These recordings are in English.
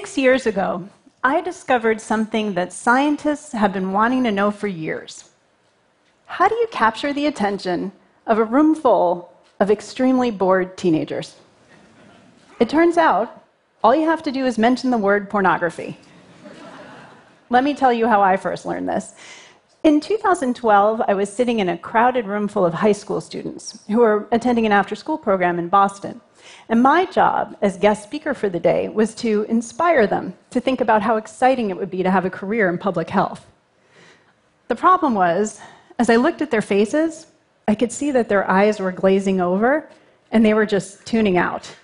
Six years ago, I discovered something that scientists have been wanting to know for years. How do you capture the attention of a room full of extremely bored teenagers? It turns out all you have to do is mention the word pornography. Let me tell you how I first learned this. In 2012, I was sitting in a crowded room full of high school students who were attending an after school program in Boston. And my job as guest speaker for the day was to inspire them to think about how exciting it would be to have a career in public health. The problem was, as I looked at their faces, I could see that their eyes were glazing over and they were just tuning out.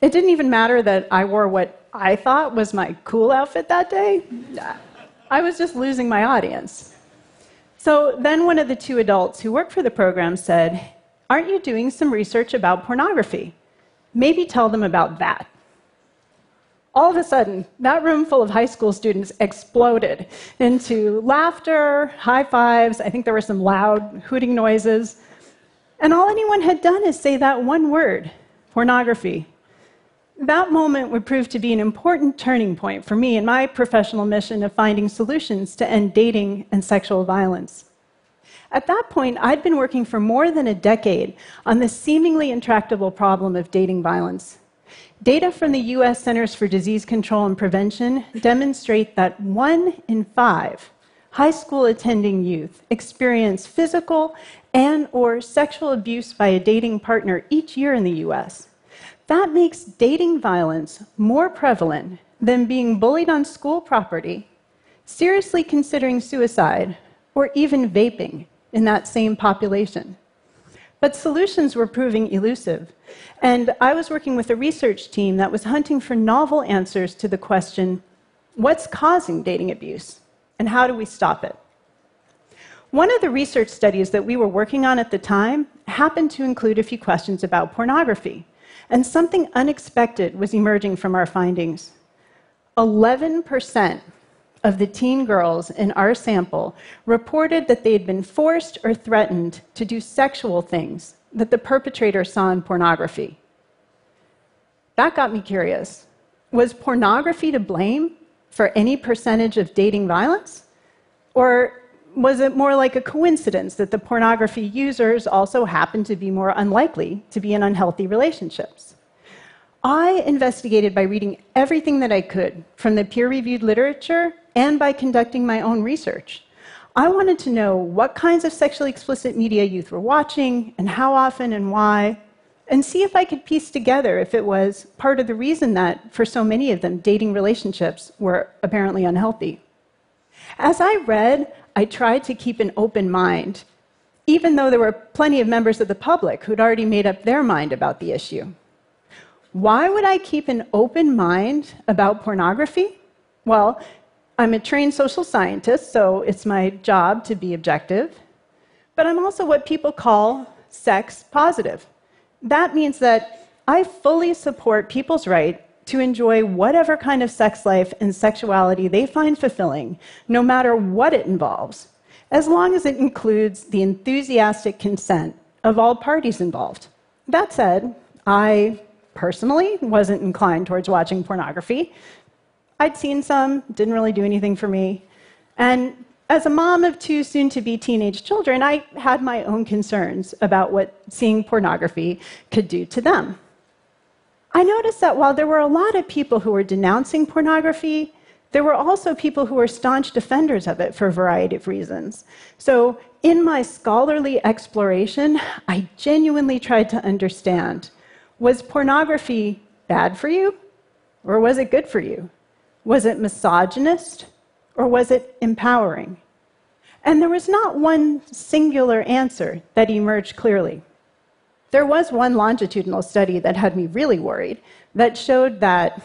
It didn't even matter that I wore what I thought was my cool outfit that day. I was just losing my audience. So then one of the two adults who worked for the program said, Aren't you doing some research about pornography? Maybe tell them about that. All of a sudden, that room full of high school students exploded into laughter, high fives. I think there were some loud hooting noises. And all anyone had done is say that one word pornography. That moment would prove to be an important turning point for me in my professional mission of finding solutions to end dating and sexual violence. At that point, I'd been working for more than a decade on the seemingly intractable problem of dating violence. Data from the US Centers for Disease Control and Prevention demonstrate that one in five high school attending youth experience physical and or sexual abuse by a dating partner each year in the US. That makes dating violence more prevalent than being bullied on school property, seriously considering suicide, or even vaping in that same population. But solutions were proving elusive. And I was working with a research team that was hunting for novel answers to the question what's causing dating abuse? And how do we stop it? One of the research studies that we were working on at the time happened to include a few questions about pornography. And something unexpected was emerging from our findings. 11% of the teen girls in our sample reported that they had been forced or threatened to do sexual things that the perpetrator saw in pornography. That got me curious. Was pornography to blame for any percentage of dating violence? Or was it more like a coincidence that the pornography users also happened to be more unlikely to be in unhealthy relationships? I investigated by reading everything that I could from the peer reviewed literature and by conducting my own research. I wanted to know what kinds of sexually explicit media youth were watching and how often and why, and see if I could piece together if it was part of the reason that, for so many of them, dating relationships were apparently unhealthy. As I read, I tried to keep an open mind, even though there were plenty of members of the public who'd already made up their mind about the issue. Why would I keep an open mind about pornography? Well, I'm a trained social scientist, so it's my job to be objective. But I'm also what people call sex positive. That means that I fully support people's right to enjoy whatever kind of sex life and sexuality they find fulfilling, no matter what it involves, as long as it includes the enthusiastic consent of all parties involved. That said, I personally wasn't inclined towards watching pornography. I'd seen some, didn't really do anything for me. And as a mom of two soon to be teenage children, I had my own concerns about what seeing pornography could do to them. I noticed that while there were a lot of people who were denouncing pornography, there were also people who were staunch defenders of it for a variety of reasons. So, in my scholarly exploration, I genuinely tried to understand was pornography bad for you, or was it good for you? Was it misogynist, or was it empowering? And there was not one singular answer that emerged clearly. There was one longitudinal study that had me really worried that showed that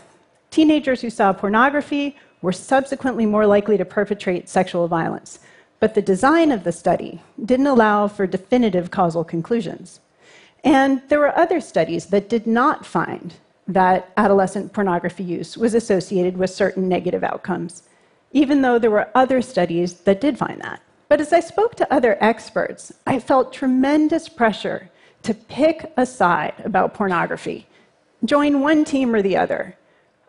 teenagers who saw pornography were subsequently more likely to perpetrate sexual violence. But the design of the study didn't allow for definitive causal conclusions. And there were other studies that did not find that adolescent pornography use was associated with certain negative outcomes, even though there were other studies that did find that. But as I spoke to other experts, I felt tremendous pressure to pick a side about pornography, join one team or the other.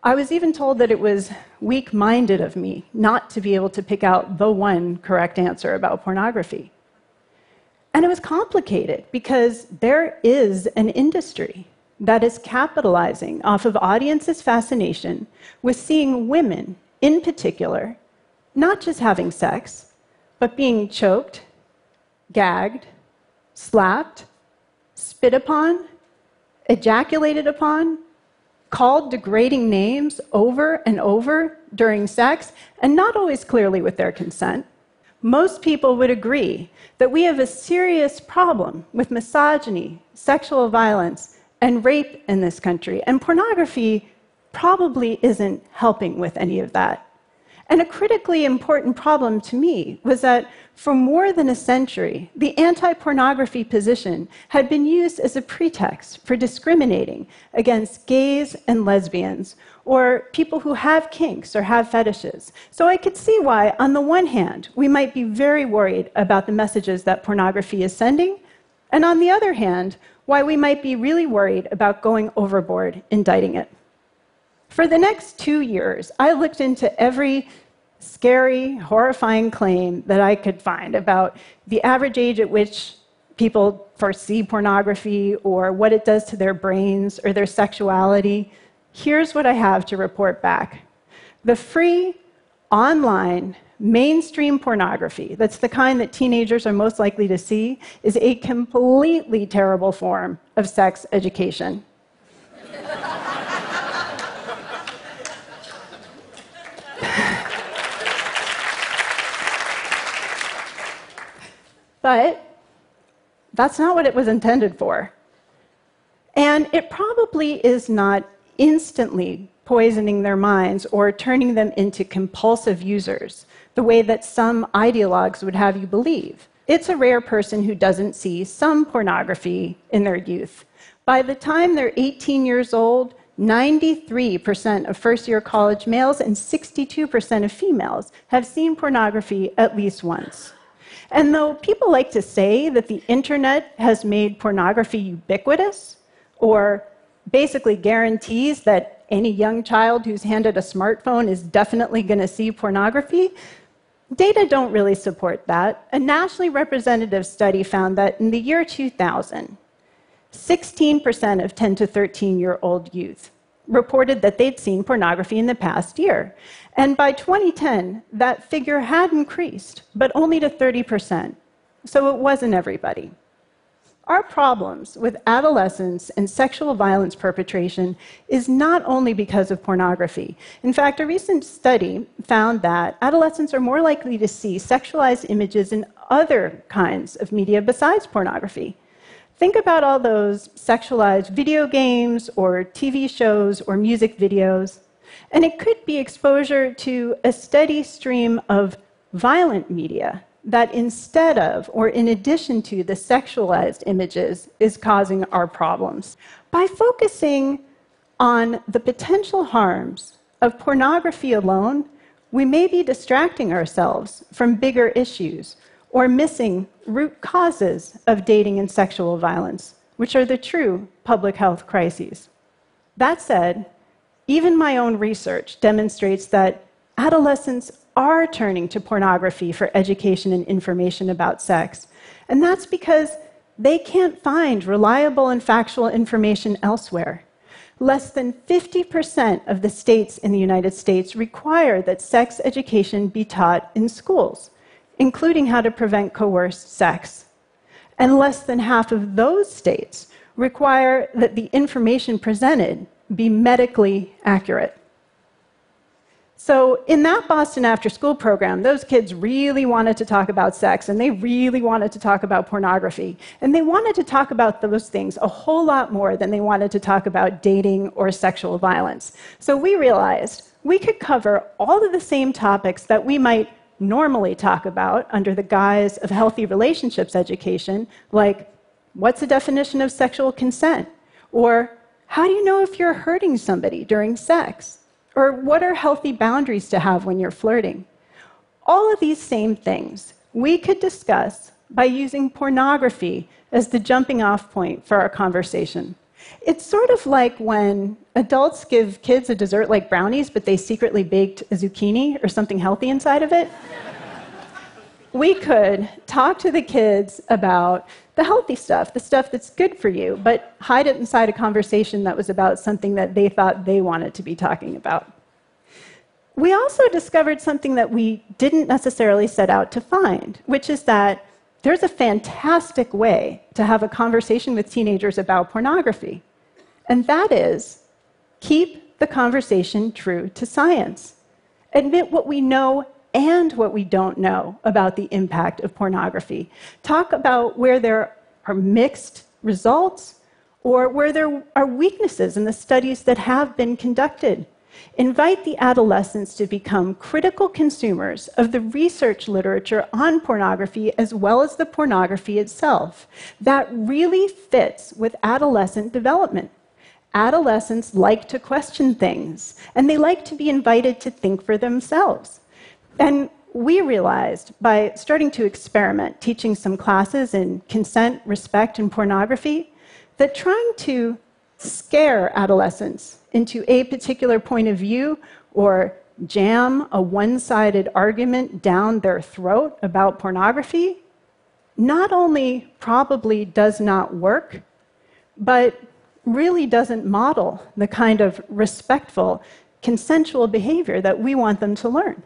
I was even told that it was weak minded of me not to be able to pick out the one correct answer about pornography. And it was complicated because there is an industry that is capitalizing off of audiences' fascination with seeing women, in particular, not just having sex, but being choked, gagged, slapped, spit upon, ejaculated upon, called degrading names over and over during sex, and not always clearly with their consent. Most people would agree that we have a serious problem with misogyny, sexual violence, and rape in this country, and pornography probably isn't helping with any of that. And a critically important problem to me was that for more than a century, the anti pornography position had been used as a pretext for discriminating against gays and lesbians, or people who have kinks or have fetishes. So I could see why, on the one hand, we might be very worried about the messages that pornography is sending, and on the other hand, why we might be really worried about going overboard indicting it. For the next two years, I looked into every scary, horrifying claim that I could find about the average age at which people first see pornography or what it does to their brains or their sexuality. Here's what I have to report back the free, online, mainstream pornography, that's the kind that teenagers are most likely to see, is a completely terrible form of sex education. But that's not what it was intended for. And it probably is not instantly poisoning their minds or turning them into compulsive users, the way that some ideologues would have you believe. It's a rare person who doesn't see some pornography in their youth. By the time they're 18 years old, 93% of first year college males and 62% of females have seen pornography at least once. And though people like to say that the internet has made pornography ubiquitous, or basically guarantees that any young child who's handed a smartphone is definitely going to see pornography, data don't really support that. A nationally representative study found that in the year 2000, 16% of 10 to 13 year old youth reported that they'd seen pornography in the past year. And by 2010, that figure had increased, but only to 30%. So it wasn't everybody. Our problems with adolescence and sexual violence perpetration is not only because of pornography. In fact, a recent study found that adolescents are more likely to see sexualized images in other kinds of media besides pornography. Think about all those sexualized video games or TV shows or music videos. And it could be exposure to a steady stream of violent media that instead of or in addition to the sexualized images is causing our problems. By focusing on the potential harms of pornography alone, we may be distracting ourselves from bigger issues or missing root causes of dating and sexual violence, which are the true public health crises. That said, even my own research demonstrates that adolescents are turning to pornography for education and information about sex. And that's because they can't find reliable and factual information elsewhere. Less than 50% of the states in the United States require that sex education be taught in schools including how to prevent coerced sex. And less than half of those states require that the information presented be medically accurate. So, in that Boston after school program, those kids really wanted to talk about sex and they really wanted to talk about pornography. And they wanted to talk about those things a whole lot more than they wanted to talk about dating or sexual violence. So, we realized we could cover all of the same topics that we might normally talk about under the guise of healthy relationships education, like what's the definition of sexual consent? Or how do you know if you're hurting somebody during sex? Or what are healthy boundaries to have when you're flirting? All of these same things we could discuss by using pornography as the jumping off point for our conversation. It's sort of like when adults give kids a dessert like brownies, but they secretly baked a zucchini or something healthy inside of it. we could talk to the kids about the healthy stuff, the stuff that's good for you, but hide it inside a conversation that was about something that they thought they wanted to be talking about. We also discovered something that we didn't necessarily set out to find, which is that there's a fantastic way to have a conversation with teenagers about pornography. And that is keep the conversation true to science. Admit what we know and what we don't know about the impact of pornography. Talk about where there are mixed results or where there are weaknesses in the studies that have been conducted. Invite the adolescents to become critical consumers of the research literature on pornography as well as the pornography itself. That really fits with adolescent development. Adolescents like to question things, and they like to be invited to think for themselves. And we realized by starting to experiment, teaching some classes in consent, respect, and pornography, that trying to scare adolescents into a particular point of view or jam a one sided argument down their throat about pornography not only probably does not work, but really doesn't model the kind of respectful, consensual behavior that we want them to learn.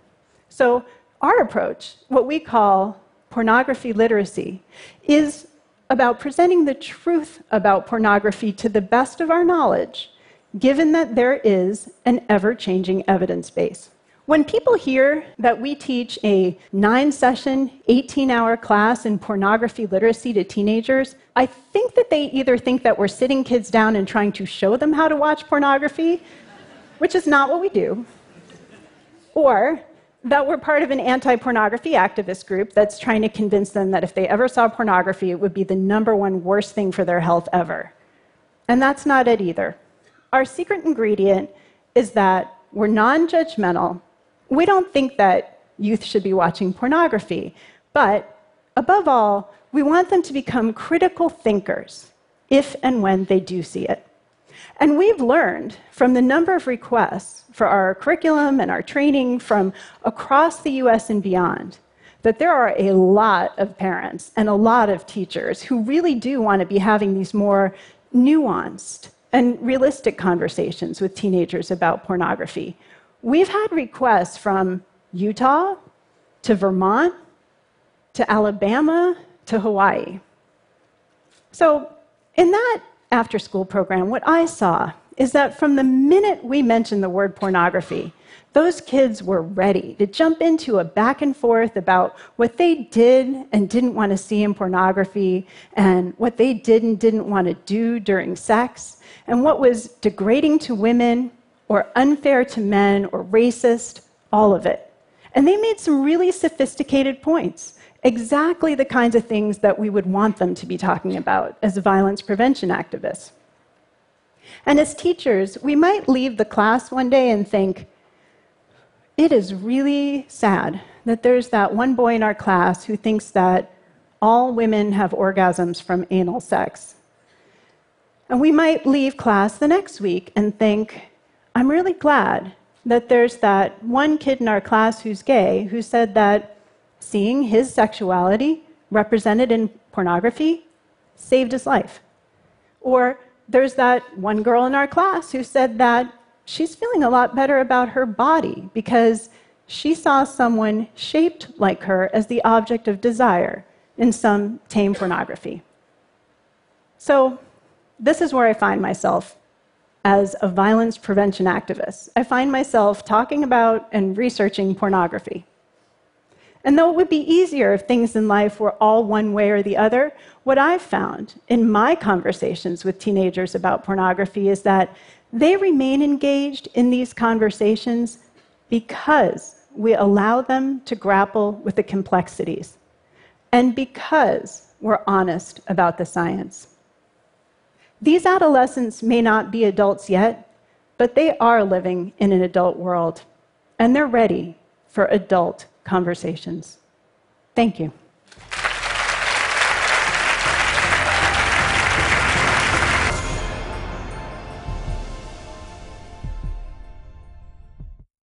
So, our approach, what we call pornography literacy, is about presenting the truth about pornography to the best of our knowledge, given that there is an ever changing evidence base. When people hear that we teach a nine session, 18 hour class in pornography literacy to teenagers, I think that they either think that we're sitting kids down and trying to show them how to watch pornography, which is not what we do, or that we're part of an anti pornography activist group that's trying to convince them that if they ever saw pornography, it would be the number one worst thing for their health ever. And that's not it either. Our secret ingredient is that we're non judgmental. We don't think that youth should be watching pornography, but above all, we want them to become critical thinkers if and when they do see it. And we've learned from the number of requests for our curriculum and our training from across the US and beyond that there are a lot of parents and a lot of teachers who really do want to be having these more nuanced and realistic conversations with teenagers about pornography. We've had requests from Utah to Vermont to Alabama to Hawaii. So, in that after school program, what I saw is that from the minute we mentioned the word pornography, those kids were ready to jump into a back and forth about what they did and didn't want to see in pornography, and what they did and didn't want to do during sex, and what was degrading to women, or unfair to men, or racist, all of it. And they made some really sophisticated points exactly the kinds of things that we would want them to be talking about as violence prevention activists. And as teachers, we might leave the class one day and think, it is really sad that there's that one boy in our class who thinks that all women have orgasms from anal sex. And we might leave class the next week and think, I'm really glad that there's that one kid in our class who's gay who said that seeing his sexuality represented in pornography saved his life. Or there's that one girl in our class who said that she's feeling a lot better about her body because she saw someone shaped like her as the object of desire in some tame pornography. So, this is where I find myself as a violence prevention activist. I find myself talking about and researching pornography. And though it would be easier if things in life were all one way or the other, what I've found in my conversations with teenagers about pornography is that they remain engaged in these conversations because we allow them to grapple with the complexities and because we're honest about the science. These adolescents may not be adults yet, but they are living in an adult world, and they're ready for adult conversations. Thank you.